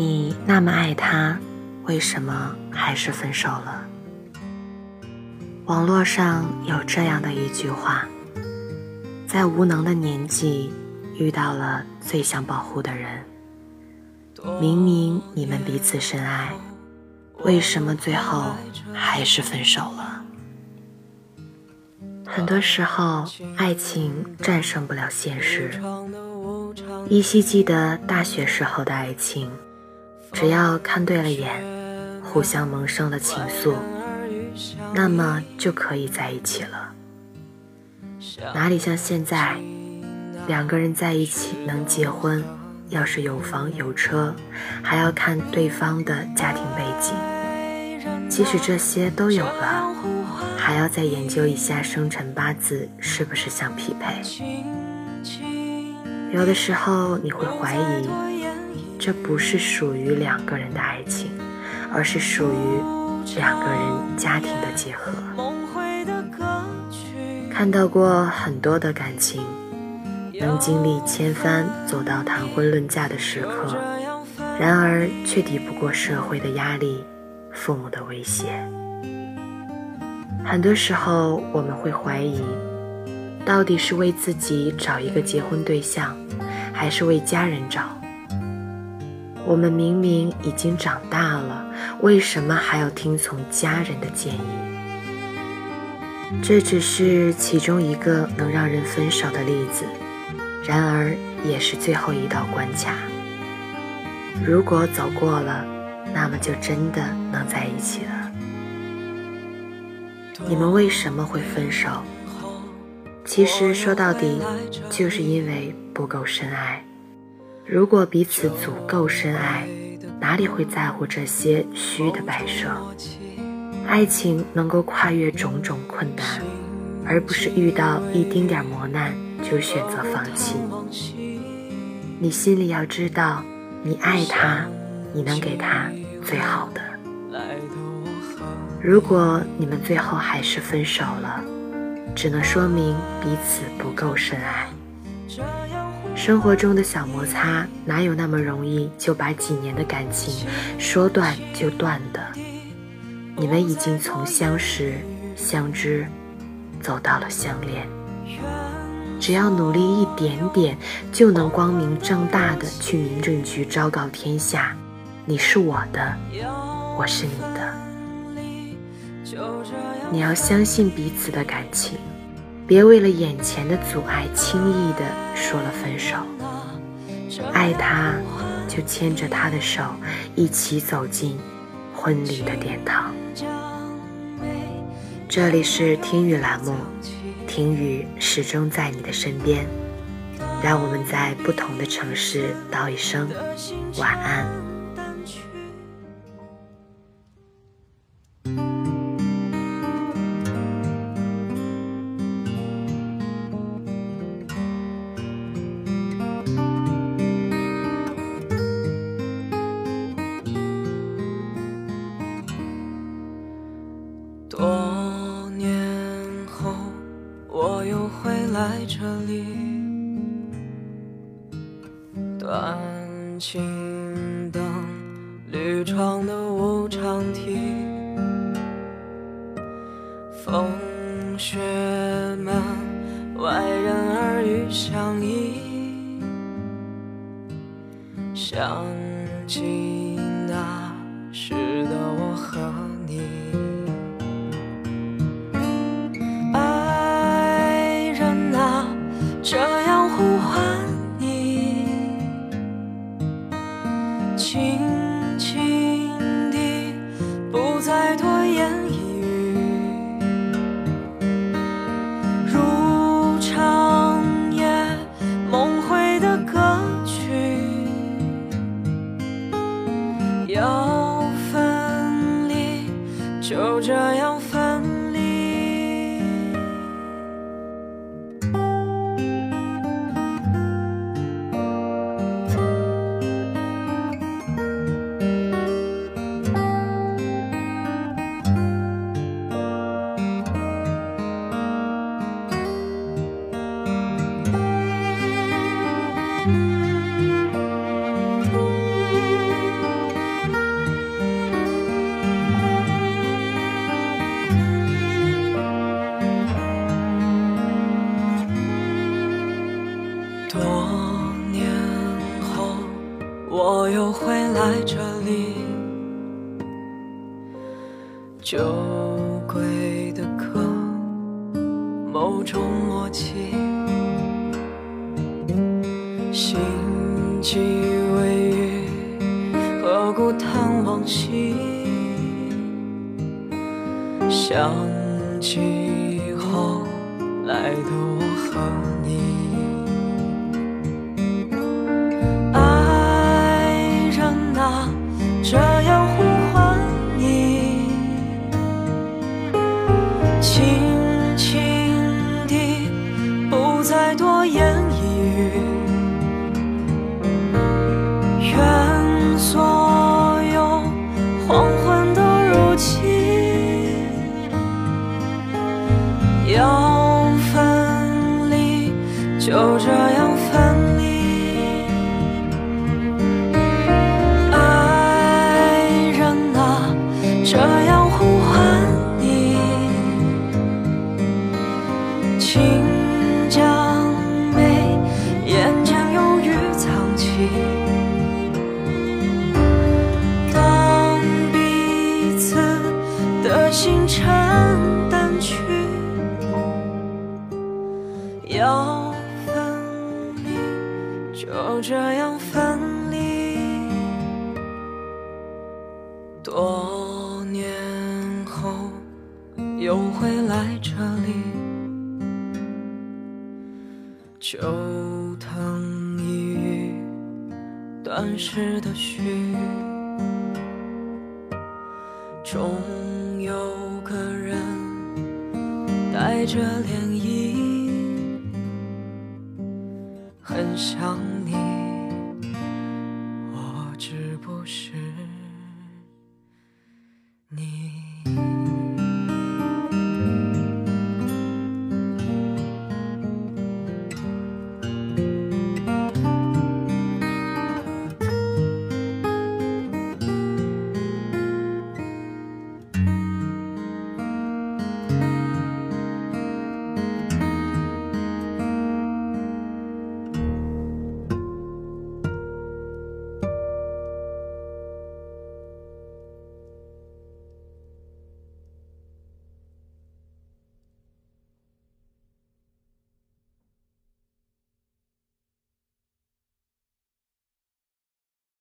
你那么爱他，为什么还是分手了？网络上有这样的一句话：在无能的年纪，遇到了最想保护的人。明明你们彼此深爱，为什么最后还是分手了？很多时候，爱情战胜不了现实。依稀记得大学时候的爱情。只要看对了眼，互相萌生了情愫，那么就可以在一起了。哪里像现在，两个人在一起能结婚，要是有房有车，还要看对方的家庭背景。即使这些都有了，还要再研究一下生辰八字是不是相匹配。有的时候你会怀疑。这不是属于两个人的爱情，而是属于两个人家庭的结合。看到过很多的感情，能经历千帆走到谈婚论嫁的时刻，然而却抵不过社会的压力、父母的威胁。很多时候，我们会怀疑，到底是为自己找一个结婚对象，还是为家人找？我们明明已经长大了，为什么还要听从家人的建议？这只是其中一个能让人分手的例子，然而也是最后一道关卡。如果走过了，那么就真的能在一起了。你们为什么会分手？其实说到底，就是因为不够深爱。如果彼此足够深爱，哪里会在乎这些虚的摆设？爱情能够跨越种种困难，而不是遇到一丁点磨难就选择放弃。你心里要知道，你爱他，你能给他最好的。如果你们最后还是分手了，只能说明彼此不够深爱。生活中的小摩擦，哪有那么容易就把几年的感情说断就断的？你们已经从相识、相知，走到了相恋。只要努力一点点，就能光明正大的去民政局昭告天下：你是我的，我是你的。你要相信彼此的感情。别为了眼前的阻碍，轻易的说了分手。爱他，就牵着他的手，一起走进婚礼的殿堂。这里是听雨栏目，听雨始终在你的身边。让我们在不同的城市道一声晚安。在这里，断情灯，绿窗的无常题，风雪门，外人耳语相依，想起那时的我和。轻轻地，不再多言一语。如长夜梦回的歌曲。要分离，就这样。我又会来这里。酒鬼的歌，某种默契，心悸微雨，何故叹往昔？想起后来的我和你。的心沉淡去，要分离。就这样分离，多年后又会来这里，旧藤一语，断时的绪，终有个人带着涟漪，很想你。我是不是？